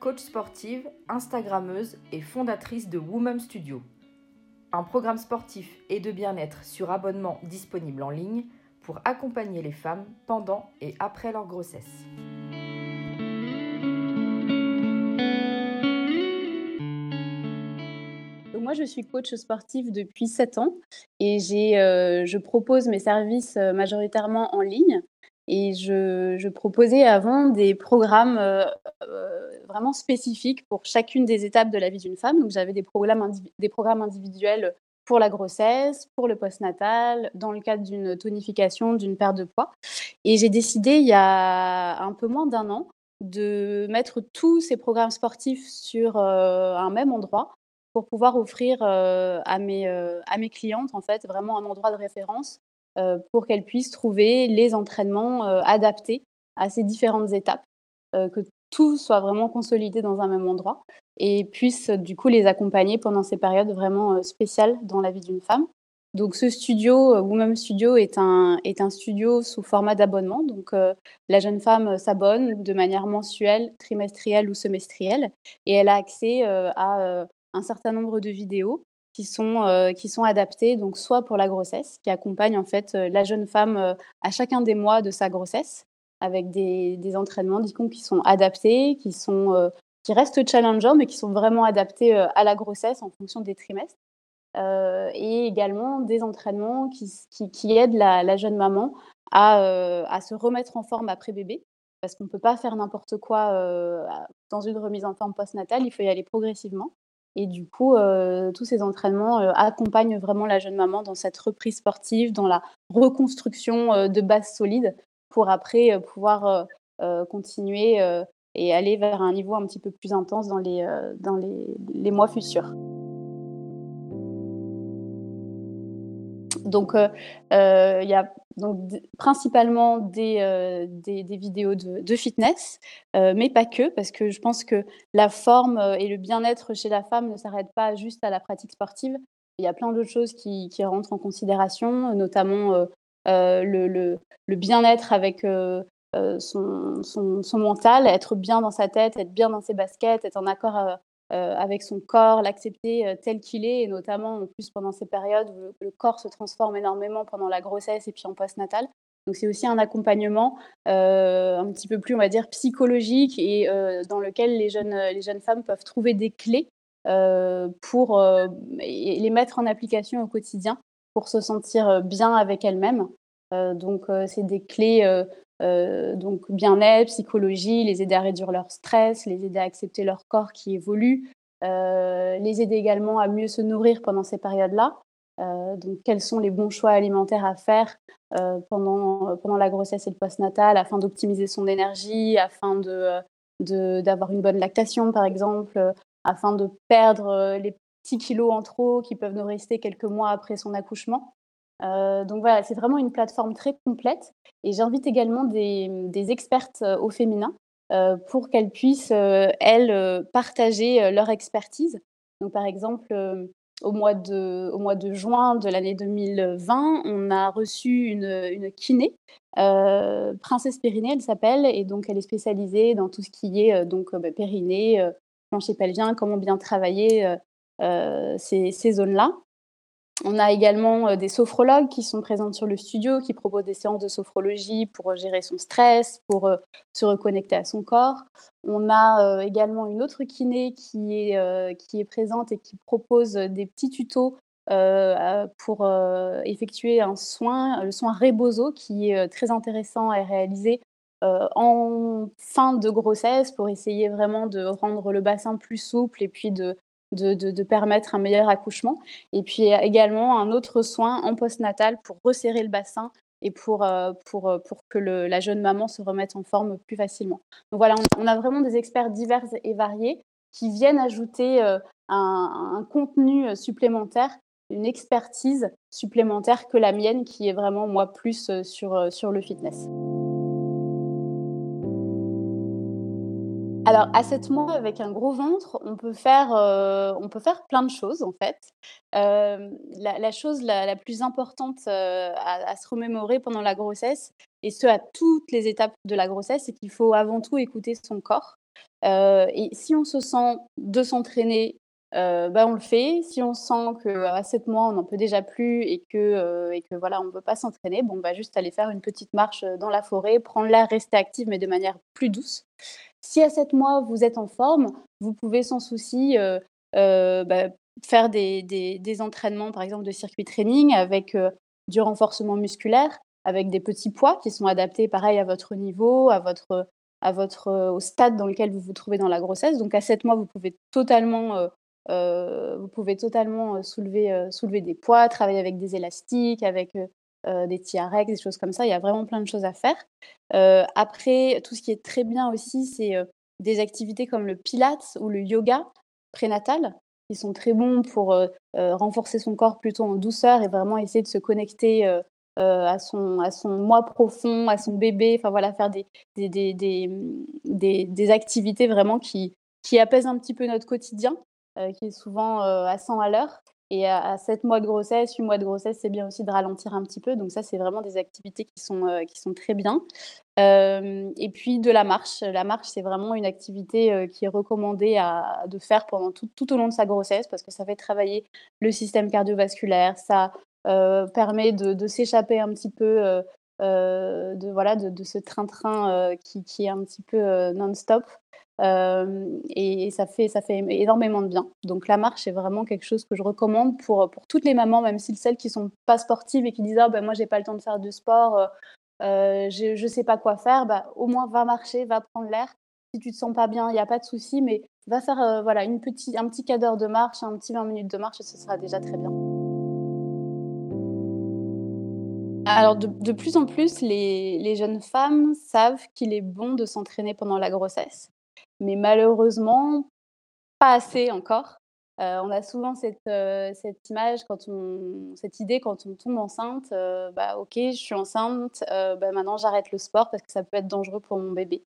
coach sportive, Instagrammeuse et fondatrice de Woman Studio, un programme sportif et de bien-être sur abonnement disponible en ligne pour accompagner les femmes pendant et après leur grossesse. moi, je suis coach sportif depuis 7 ans et euh, je propose mes services euh, majoritairement en ligne. Et je, proposais avant des programmes euh, euh, vraiment spécifiques pour chacune des étapes de la vie d'une femme. Donc j'avais des programmes, des programmes individuels pour la grossesse, pour le postnatal, dans le cadre d'une tonification, d'une perte de poids. Et j'ai décidé il y a un peu moins d'un an de mettre tous ces programmes sportifs sur euh, un même endroit pour pouvoir offrir à, mes, à mes clientes en fait vraiment un endroit de référence pour qu'elles puissent trouver les entraînements euh, adaptés à ces différentes étapes, euh, que tout soit vraiment consolidé dans un même endroit et puisse du coup les accompagner pendant ces périodes vraiment spéciales dans la vie d'une femme. Donc ce studio, Woman Studio, est un, est un studio sous format d'abonnement. Donc la jeune femme s'abonne de manière mensuelle, trimestrielle ou semestrielle et elle a accès à un certain nombre de vidéos qui sont, euh, qui sont adaptés, donc soit pour la grossesse, qui accompagnent en fait euh, la jeune femme euh, à chacun des mois de sa grossesse, avec des, des entraînements qui sont adaptés, qui, sont, qui restent challengeants, mais qui sont vraiment adaptés à la grossesse en fonction des trimestres. et également des entraînements qui, qui, aident la, la, jeune maman à, à, se remettre en forme après bébé, parce qu'on ne peut pas faire n'importe quoi dans une remise en forme postnatale, il faut y aller progressivement. Et du coup, euh, tous ces entraînements euh, accompagnent vraiment la jeune maman dans cette reprise sportive, dans la reconstruction euh, de bases solides pour après pouvoir continuer et aller vers un niveau un petit peu plus intense dans les, mois futurs. Donc, il y a donc principalement des, euh, des, vidéos de, fitness, euh, mais pas que, parce que je pense que la forme euh, et le bien-être chez la femme ne s'arrêtent pas juste à la pratique sportive. Il y a plein d'autres choses qui, rentrent en considération, notamment le, bien-être avec son, son, mental, être bien dans sa tête, être bien dans ses baskets, être en accord euh, avec son corps, l'accepter euh, tel qu'il est, et notamment en plus pendant ces périodes où le, corps se transforme énormément pendant la grossesse et puis en post-natal. Donc c'est aussi un accompagnement euh, un petit peu plus, on va dire, psychologique et dans lequel les jeunes, les jeunes femmes peuvent trouver des clés pour les mettre en application au quotidien pour se sentir bien avec elles-mêmes. donc c'est des clés euh, donc bien-être, psychologie, les aider à réduire leur stress, les aider à accepter leur corps qui évolue, euh, les aider également à mieux se nourrir pendant ces périodes-là. Euh, donc quels sont les bons choix alimentaires à faire pendant, pendant la grossesse et le postnatal afin d'optimiser son énergie, afin de, d'avoir une bonne lactation par exemple, afin de perdre les petits kilos en trop qui peuvent nous rester quelques mois après son accouchement. Euh, donc voilà, c'est vraiment une plateforme très complète. Et j'invite également des, expertes euh, au féminin euh, pour qu'elles puissent, elles, partager leur expertise. Donc par exemple, au mois, de, juin de l'année 2020, on a reçu une, une kiné, Princesse Périnée, elle s'appelle, et donc elle est spécialisée dans tout ce qui est donc bah, périnée, plancher pelvien, comment bien travailler ces, ces zones-là. On a également euh, des sophrologues qui sont présentes sur le studio, qui proposent des séances de sophrologie pour euh, gérer son stress, pour euh, se reconnecter à son corps. On a également une autre kiné qui est, présente et qui propose des petits tutos pour effectuer un soin, le soin Rebozo, qui est très intéressant à réaliser en fin de grossesse pour essayer vraiment de rendre le bassin plus souple et puis de de, permettre un meilleur accouchement. Et puis également un autre soin en postnatal pour resserrer le bassin et pour, euh, pour, euh, pour que la jeune maman se remette en forme plus facilement. Donc voilà, on, a vraiment des experts divers et variés qui viennent ajouter euh, un, contenu supplémentaire, une expertise supplémentaire que la mienne, qui est vraiment moi plus sur, sur le fitness. Alors, à 7 mois, avec un gros ventre, on peut faire, on peut faire plein de choses, en fait. la, chose la, plus importante à, à, se remémorer pendant la grossesse, et ce à toutes les étapes de la grossesse, c'est qu'il faut avant tout écouter son corps. et si on se sent de s'entraîner, bah, on le fait. Si on sent qu'à 7 mois, on n'en peut déjà plus et que, et que voilà, on ne peut pas s'entraîner, bon, bah, juste aller faire une petite marche dans la forêt, prendre l'air, rester active, mais de manière plus douce. Si à 7 mois, vous êtes en forme, vous pouvez sans souci euh, euh, bah, faire des, des, entraînements, par exemple, de circuit training avec euh, du renforcement musculaire, avec des petits poids qui sont adaptés, pareil, à votre niveau, à votre, à votre, au stade dans lequel vous vous trouvez dans la grossesse. Donc, à 7 mois, vous pouvez totalement, vous pouvez totalement soulever, soulever des poids, travailler avec des élastiques, avec euh, des TRX, des choses comme ça. Il y a vraiment plein de choses à faire. Euh, après, tout ce qui est très bien aussi, c'est euh, des activités comme le pilates ou le yoga prénatal, qui sont très bons pour renforcer son corps plutôt en douceur et vraiment essayer de se connecter à, son, à son moi profond, à son bébé, enfin voilà, faire des, des, des, des, des activités vraiment qui, qui apaisent un petit peu notre quotidien, qui est souvent à 100 à l'heure. Et à, 7 mois de grossesse, 8 mois de grossesse, c'est bien aussi de ralentir un petit peu. Donc ça, c'est vraiment des activités qui sont, euh, qui sont très bien. Euh, et puis de la marche. La marche, c'est vraiment une activité euh, qui est recommandée à, de faire pendant tout, tout, au long de sa grossesse parce que ça fait travailler le système cardiovasculaire. Ça permet de, s'échapper un petit peu de, voilà, de ce train-train qui, qui, est un petit peu non-stop. Euh, et, ça, fait, ça fait énormément de bien. Donc la marche est vraiment quelque chose que je recommande pour, pour toutes les mamans, même si celles qui sont pas sportives et qui disent ah, ben, moi j'ai pas le temps de faire du sport, euh, euh, je ne sais pas quoi faire, bah, au moins va marcher, va prendre l'air. Si tu te sens pas bien, il n'y a pas de souci, mais va faire voilà, une petit, un petit quart d'heure de marche, un petit 20 minutes de marche, et ce sera déjà très bien. Alors, de, de plus en plus, les, les, jeunes femmes savent qu'il est bon de s'entraîner pendant la grossesse mais malheureusement, pas assez encore. Euh, on a souvent cette, euh, cette image, quand on, cette idée quand on tombe enceinte, euh, bah ok, je suis enceinte, bah, maintenant j'arrête le sport parce que ça peut être dangereux pour mon bébé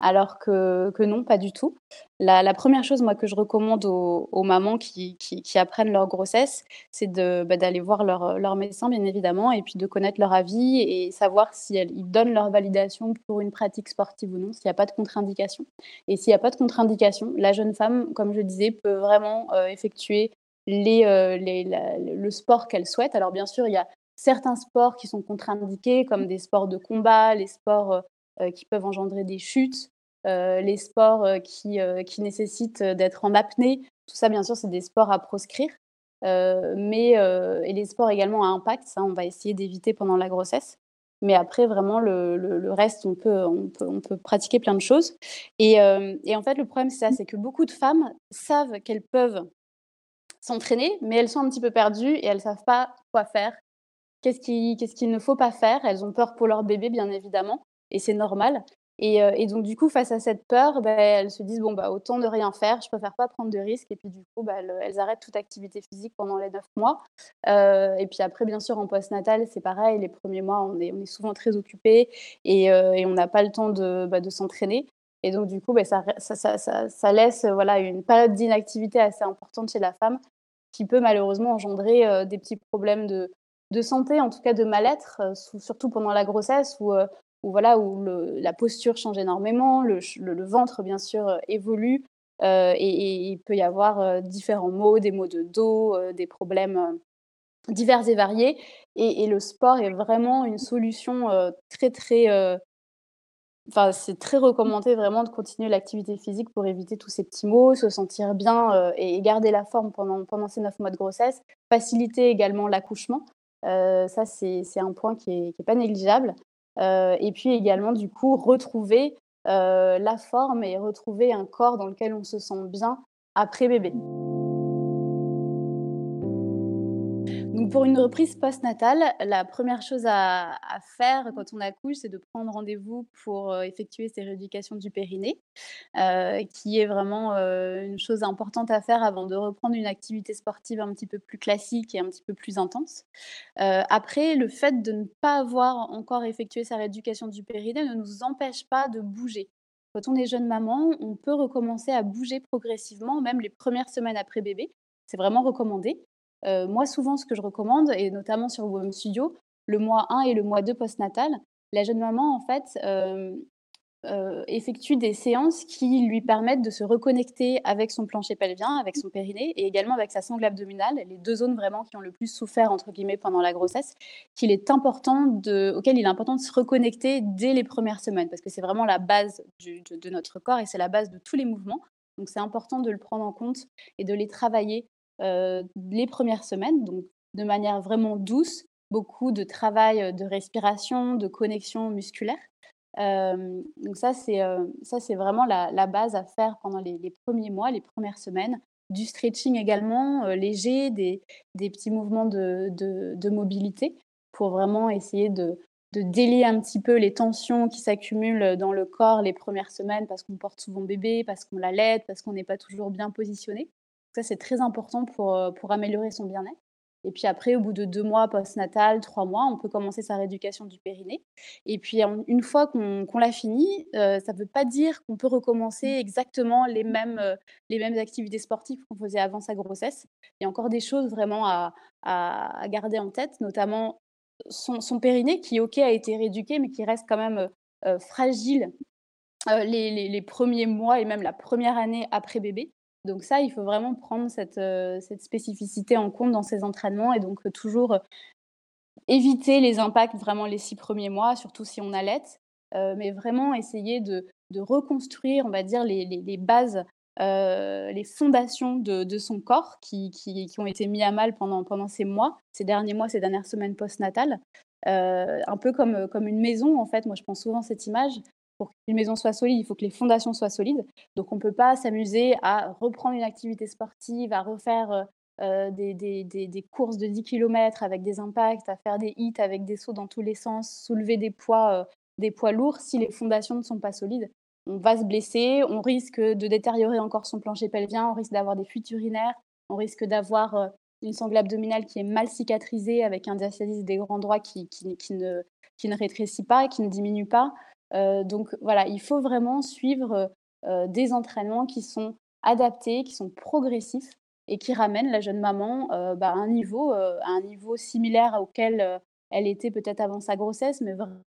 alors que, non, pas du tout. La, première chose, moi, que je recommande aux, mamans qui, apprennent leur grossesse, c'est bah, d'aller voir leur, médecin, bien évidemment, et puis de connaître leur avis et savoir si donnent leur validation pour une pratique sportive ou non, s'il n'y a pas de contre-indication. Et s'il n'y a pas de contre-indication, la jeune femme, comme je disais, peut vraiment euh, effectuer euh, le sport qu'elle souhaite. Alors, bien sûr, il y a certains sports qui sont contre-indiqués, comme des sports de combat, les sports euh, qui peuvent engendrer des chutes, euh, les sports euh, qui, qui nécessitent d'être en apnée. Tout ça, bien sûr, c'est des sports à proscrire. mais, et les sports également à impact, ça, on va essayer d'éviter pendant la grossesse. Mais après, vraiment, le, le, reste, on peut, on, peut, on peut pratiquer plein de choses. Et, et en fait, le problème, c'est ça, c'est que beaucoup de femmes savent qu'elles peuvent s'entraîner, mais elles sont un petit peu perdues et elles ne savent pas quoi faire. Qu'est-ce qu'il qu ne faut pas faire? Elles ont peur pour leur bébé, bien évidemment et c'est normal. Et, donc, du coup, face à cette peur, bah, elles se disent bon, bah, autant de rien faire, je préfère pas prendre de risques. Et puis, du coup, bah, elles, arrêtent toute activité physique pendant les neuf mois. Et puis après, bien sûr, en post-natal, c'est pareil. Les premiers mois, on est, on est souvent très occupés et, on n'a pas le temps de, bah, s'entraîner. Et donc, du coup, ça, laisse voilà, une période d'inactivité assez importante chez la femme qui peut malheureusement engendrer des petits problèmes de, santé, en tout cas de mal-être, surtout pendant la grossesse où, voilà, où la posture change énormément, le, ventre, bien sûr, euh, évolue. Euh, et, il peut y avoir euh, différents maux, des maux de dos, des problèmes divers et variés. Et, le sport est vraiment une solution très, très. C'est très recommandé vraiment de continuer l'activité physique pour éviter tous ces petits maux, se sentir bien et garder la forme pendant, ces neuf mois de grossesse. Faciliter également l'accouchement. ça, c'est un point qui n'est est pas négligeable. Euh, et puis également, du coup, retrouver euh, la forme et retrouver un corps dans lequel on se sent bien après bébé. Pour une reprise postnatale, la première chose à, faire quand on accouche, c'est de prendre rendez-vous pour euh, effectuer ces rééducations du périnée, euh, qui est vraiment euh, une chose importante à faire avant de reprendre une activité sportive un petit peu plus classique et un petit peu plus intense. après, le fait de ne pas avoir encore effectué sa rééducation du périnée ne nous empêche pas de bouger. Quand on est jeune maman, on peut recommencer à bouger progressivement, même les premières semaines après bébé. C'est vraiment recommandé. Moi, souvent, ce que je recommande, et notamment sur Home Studio, le mois 1 et le mois 2 postnatal, la jeune maman, en fait, effectue des séances qui lui permettent de se reconnecter avec son plancher pelvien, avec son périnée et également avec sa sangle abdominale, les deux zones vraiment qui ont le plus souffert entre guillemets pendant la grossesse, qu'il est important de, auquel il est important de se reconnecter dès les premières semaines parce que c'est vraiment la base de, notre corps et c'est la base de tous les mouvements. Donc c'est important de le prendre en compte et de les travailler les premières semaines, donc de manière vraiment douce, beaucoup de travail euh, de respiration, de connexion musculaire. Euh, donc ça, c'est ça, c'est vraiment la, base à faire pendant les, premiers mois, les premières semaines. Du stretching également, léger, des, des, petits mouvements de, de, mobilité pour vraiment essayer de, de délier un petit peu les tensions qui s'accumulent dans le corps les premières semaines parce qu'on porte souvent bébé, parce qu'on l'allaite, parce qu'on n'est pas toujours bien positionné. Ça, c'est très important pour, euh, pour améliorer son bien-être. Et puis après, au bout de deux mois post-natal, trois mois, on peut commencer sa rééducation du périnée. Et puis une fois qu'on l'a fini, euh, ça ne veut pas dire qu'on peut recommencer exactement les mêmes, euh, les mêmes activités sportives qu'on faisait avant sa grossesse. Il y a encore des choses vraiment à, à, garder en tête, notamment son, son, périnée qui, ok, a été rééduqué, mais qui reste quand même fragile les, les, les, premiers mois et même la première année après bébé. Donc ça, il faut vraiment prendre cette, euh, spécificité en compte dans ces entraînements et donc euh, toujours euh, éviter les impacts vraiment les six premiers mois, surtout si on allait, mais vraiment essayer de, reconstruire, on va dire, les, bases, les fondations de, son corps qui, ont été mis à mal pendant, ces mois, ces derniers mois, ces dernières semaines postnatales. un peu comme, comme une maison, en fait. Moi, je pense souvent cette image pour qu'une maison soit solide, il faut que les fondations soient solides. Donc, on ne peut pas s'amuser à reprendre une activité sportive, à refaire euh, euh, des, courses de 10 km avec des impacts, à faire des hits avec des sauts dans tous les sens, soulever des poids, euh, des poids lourds si les fondations ne sont pas solides. On va se blesser, on risque de détériorer encore son plancher pelvien, on risque d'avoir des fuites urinaires, on risque d'avoir une sangle abdominale qui est mal cicatrisée avec un diastasis des grands droits qui, ne, qui ne rétrécit pas qui ne diminue pas. Euh, donc voilà, il faut vraiment suivre euh, des entraînements qui sont adaptés, qui sont progressifs et qui ramènent la jeune maman euh, bah, à, un niveau, un niveau similaire auquel elle était peut-être avant sa grossesse, mais vraiment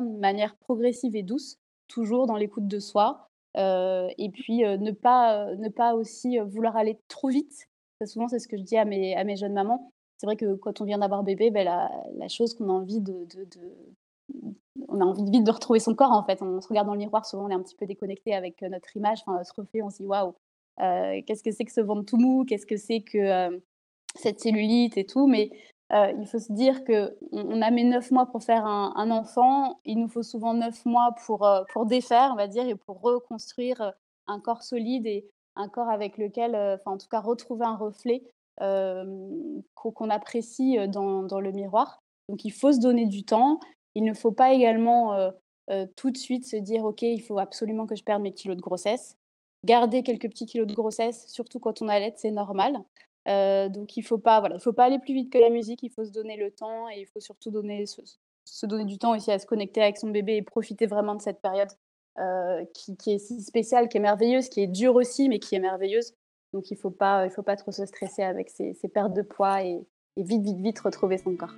de manière progressive et douce, toujours dans l'écoute de soi. et puis ne, pas, ne pas aussi vouloir aller trop vite. souvent, c'est ce que je dis à mes, à mes jeunes mamans. C'est vrai que quand on vient d'avoir bébé, ben, la, chose qu'on a envie de, on a envie vite de retrouver son corps en fait. On se regarde dans le miroir, souvent on est un petit peu déconnecté avec euh, notre image, enfin, notre reflet, on se dit waouh, euh, qu'est-ce que c'est que ce ventre tout mou, qu'est-ce que c'est que euh, cette cellulite et tout. Mais il faut se dire qu'on on a mis neuf mois pour faire un, enfant, il nous faut souvent neuf mois pour, pour défaire, on va dire, et pour reconstruire un corps solide et un corps avec lequel, en tout cas, retrouver un reflet qu'on apprécie dans, dans le miroir. Donc il faut se donner du temps, il ne faut pas également euh, euh, tout de suite se dire ok, il faut absolument que je perde mes kilos de grossesse. Garder quelques petits kilos de grossesse, surtout quand on allait, c'est normal. Euh, donc il faut pas, voilà, faut pas aller plus vite que la musique. Il faut se donner le temps et il faut surtout donner, se, donner du temps aussi à se connecter avec son bébé et profiter vraiment de cette période qui, est si spéciale, qui est merveilleuse, qui est dure aussi, mais qui est merveilleuse. Donc il faut pas, il faut pas trop se stresser avec ces, pertes de poids et vite, vite, vite retrouver son corps.